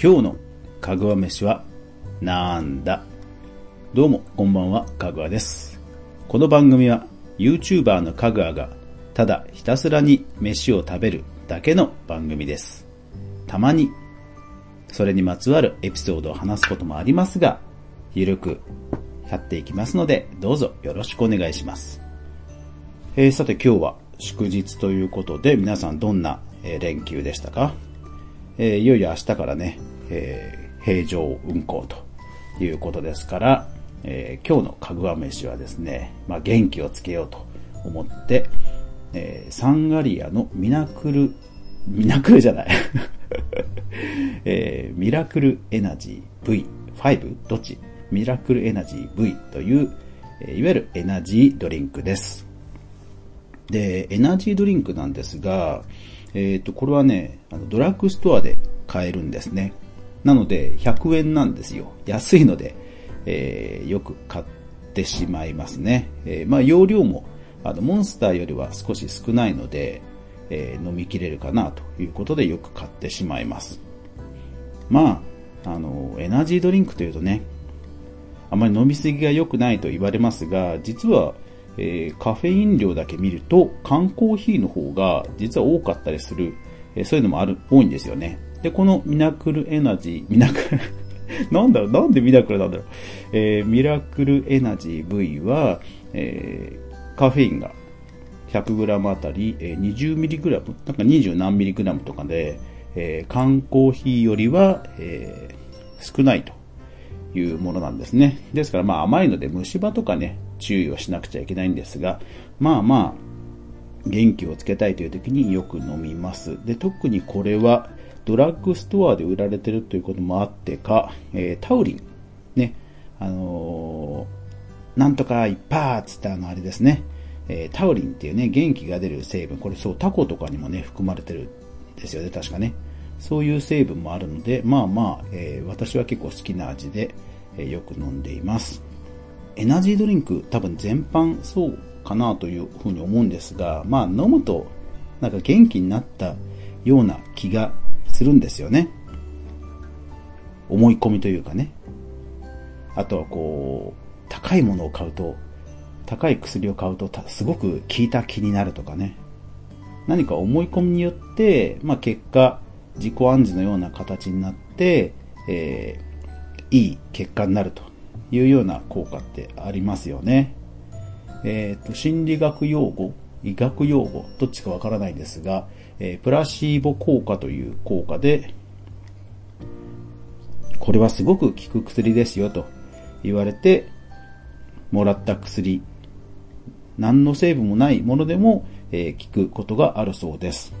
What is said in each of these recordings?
今日のかぐわ飯はなんだ？どうもこんばんはかぐわです。この番組は YouTuber のかぐわがただひたすらに飯を食べるだけの番組です。たまにそれにまつわるエピソードを話すこともありますがゆるくやっていきますのでどうぞよろしくお願いします。えー、さて今日は祝日ということで皆さんどんな連休でしたか？えー、いよいよ明日からね、えー、平常運行ということですから、えー、今日のかぐわ飯はですね、まあ、元気をつけようと思って、えー、サンガリアのミナクル、ミナクルじゃない えー、ミラクルエナジー V5? どっち？ミラクルエナジー V という、え、いわゆるエナジードリンクです。で、エナジードリンクなんですが、えっ、ー、と、これはね、あのドラッグストアで買えるんですね。なので、100円なんですよ。安いので、えー、よく買ってしまいますね。えー、まあ、容量も、あの、モンスターよりは少し少ないので、え飲みきれるかなということでよく買ってしまいます。まあ、あの、エナジードリンクというとね、あまり飲みすぎが良くないと言われますが、実はえー、カフェイン量だけ見ると、缶コーヒーの方が実は多かったりする、えー、そういうのもある、多いんですよね。で、このミラクルエナジー、ミラクル なんだろう、なんでミラクルなんだろう。えー、ミラクルエナジー V は、えー、カフェインが 100g あたり、えー、20mg、なんか20何 mg とかで、えー、缶コーヒーよりは、えー、少ないというものなんですね。ですからまあ甘いので虫歯とかね、注意をしなくちゃいけないんですが、まあまあ、元気をつけたいという時によく飲みます。で、特にこれはドラッグストアで売られてるということもあってか、えー、タウリン、ね、あのー、なんとかいっぱーつってあのあれですね、えー、タウリンっていうね、元気が出る成分、これそう、タコとかにもね、含まれてるんですよね、確かね。そういう成分もあるので、まあまあ、えー、私は結構好きな味で、えー、よく飲んでいます。エナジードリンク多分全般そうかなというふうに思うんですが、まあ飲むとなんか元気になったような気がするんですよね。思い込みというかね。あとはこう、高いものを買うと、高い薬を買うとすごく効いた気になるとかね。何か思い込みによって、まあ結果、自己暗示のような形になって、えー、いい結果になるというような効果ってありますよね。えっ、ー、と、心理学用語、医学用語、どっちかわからないんですが、えー、プラシーボ効果という効果で、これはすごく効く薬ですよと言われて、もらった薬、何の成分もないものでも、えー、効くことがあるそうです。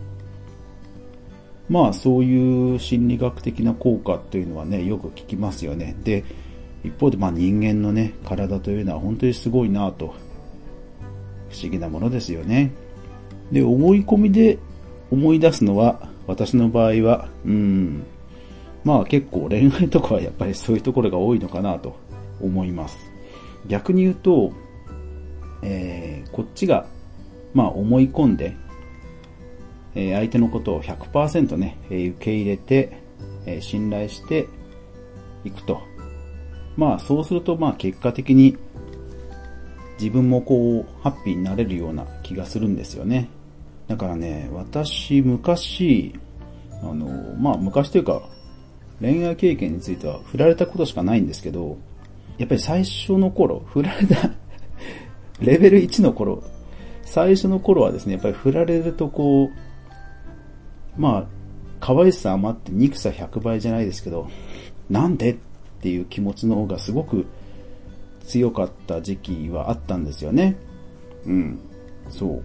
まあそういう心理学的な効果っていうのはね、よく聞きますよね。で、一方でまあ人間のね、体というのは本当にすごいなと、不思議なものですよね。で、思い込みで思い出すのは、私の場合は、うん、まあ結構恋愛とかはやっぱりそういうところが多いのかなと思います。逆に言うと、えー、こっちが、まあ思い込んで、えー、相手のことを100%ね、えー、受け入れて、え信頼していくとまあそうするとまあ結果的に自分もこうハッピーになれるような気がするんですよね。だからね、私昔、あの、まあ昔というか恋愛経験については振られたことしかないんですけど、やっぱり最初の頃、振られた レベル1の頃、最初の頃はですね、やっぱり振られるとこう、まあ、可愛さ余って憎さ100倍じゃないですけど、なんでっっていう気持ちの方がすごく強かった時期はあったんですよね。うん。そ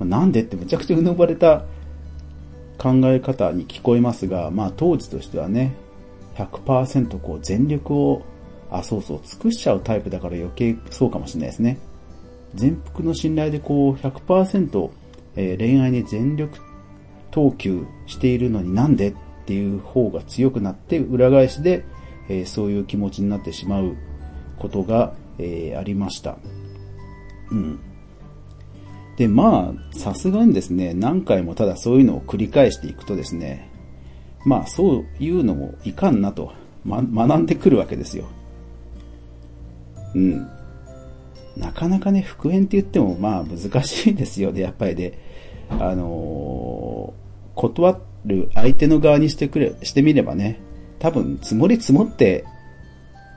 う。なんでってめちゃくちゃうぬばれた考え方に聞こえますが、まあ当時としてはね、100%こう全力を、あ、そうそう、尽くしちゃうタイプだから余計そうかもしれないですね。全幅の信頼でこう100%、え、恋愛に全力投球しているのになんでっていう方が強くなって裏返しでえ、そういう気持ちになってしまうことが、え、ありました。うん。で、まあ、さすがにですね、何回もただそういうのを繰り返していくとですね、まあそういうのもいかんなと、ま、学んでくるわけですよ。うん。なかなかね、復縁って言ってもまあ難しいですよね、やっぱりで、あのー、断る相手の側にしてくれ、してみればね、多分積もり積もって、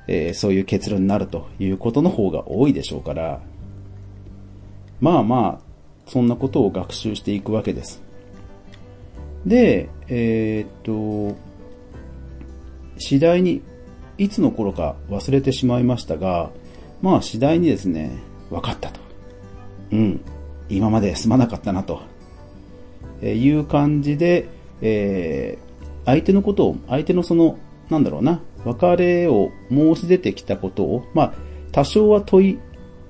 えー、そういう結論になるということの方が多いでしょうから、まあまあ、そんなことを学習していくわけです。で、えー、っと、次第に、いつの頃か忘れてしまいましたが、まあ次第にですね、分かったと。うん。今まですまなかったなと。えいう感じで、えー、相手のことを、相手のその、なんだろうな、別れを申し出てきたことを、まあ、多少は問い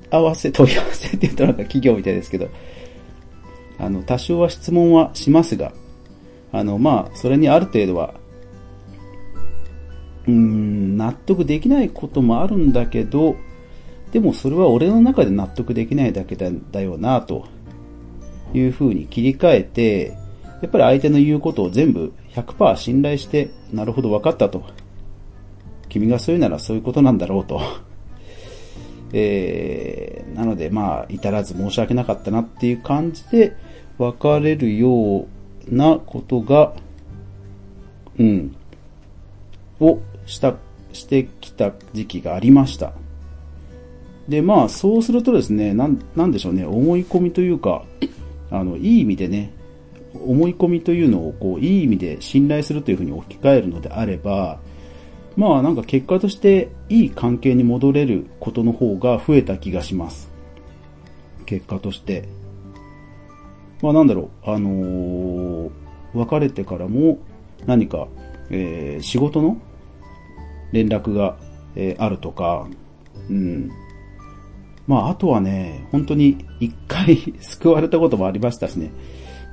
合わせ、問い合わせって言うとなんか企業みたいですけど、あの、多少は質問はしますが、あの、まあ、それにある程度は、うーん、納得できないこともあるんだけど、でもそれは俺の中で納得できないだけだだよな、というふうに切り替えて、やっぱり相手の言うことを全部100%信頼して、なるほど分かったと。君がそういうならそういうことなんだろうと。えー、なのでまあ、至らず申し訳なかったなっていう感じで別れるようなことが、うん、をした、してきた時期がありました。で、まあ、そうするとですね、なん、なんでしょうね、思い込みというか、あの、いい意味でね、思い込みというのを、こう、いい意味で信頼するというふうに置き換えるのであれば、まあ、なんか結果としていい関係に戻れることの方が増えた気がします。結果として。まあ、なんだろう、あのー、別れてからも何か、えー、仕事の連絡が、えー、あるとか、うん。まあ、あとはね、本当に一回 救われたこともありましたしね。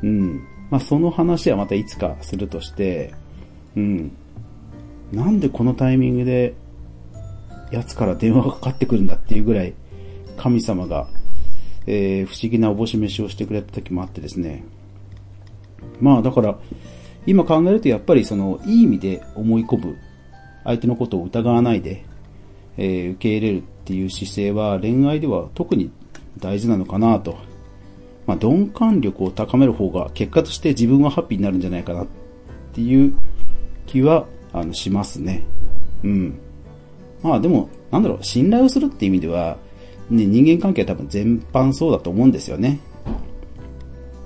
うん。まあ、その話はまたいつかするとして、うん。なんでこのタイミングで、奴から電話がかかってくるんだっていうぐらい、神様がえー、不思議なおぼし飯をしてくれた時もあってですね。まあだから、今考えるとやっぱりその、いい意味で思い込む、相手のことを疑わないで、えー、受け入れるっていう姿勢は恋愛では特に大事なのかなと。まあ鈍感力を高める方が結果として自分はハッピーになるんじゃないかなっていう気は、あの、しますね。うん。まあでも、なんだろう、信頼をするって意味では、ね、人間関係は多分全般そうだと思うんですよね。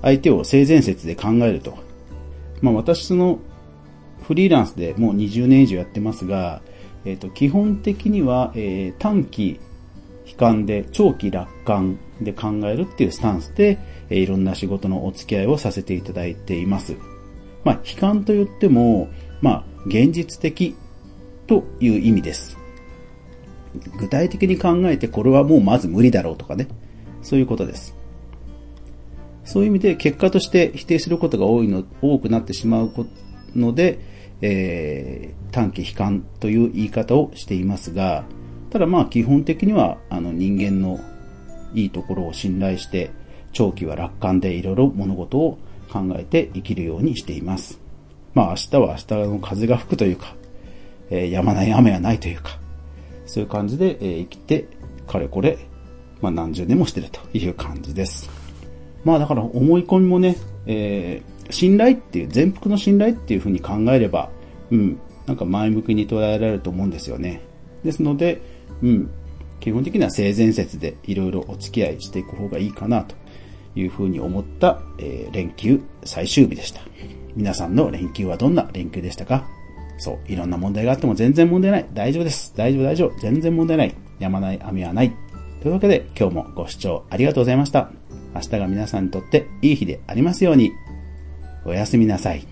相手を性善説で考えると。まあ私そのフリーランスでもう20年以上やってますが、えっ、ー、と、基本的には、えー、短期悲観で長期楽観で考えるっていうスタンスで、えー、いろんな仕事のお付き合いをさせていただいています。まあ、悲観と言っても、まあ、現実的という意味です。具体的に考えてこれはもうまず無理だろうとかね。そういうことです。そういう意味で結果として否定することが多いの、多くなってしまうので、えー、短期悲観という言い方をしていますが、ただまあ基本的にはあの人間のいいところを信頼して、長期は楽観でいろいろ物事を考えて生きるようにしています。まあ明日は明日の風が吹くというか、えー、止まない雨はないというか、そういう感じで、え生きて、かれこれ、まあ何十年もしてるという感じです。まあだから思い込みもね、えー、信頼っていう、全幅の信頼っていうふうに考えれば、うん、なんか前向きに捉えられると思うんですよね。ですので、うん、基本的には性善説でいろいろお付き合いしていく方がいいかなというふうに思った、えー、連休最終日でした。皆さんの連休はどんな連休でしたか？そう、いろんな問題があっても全然問題ない。大丈夫です。大丈夫大丈夫。全然問題ない。やまない網はない。というわけで今日もご視聴ありがとうございました。明日が皆さんにとっていい日でありますように。おやすみなさい。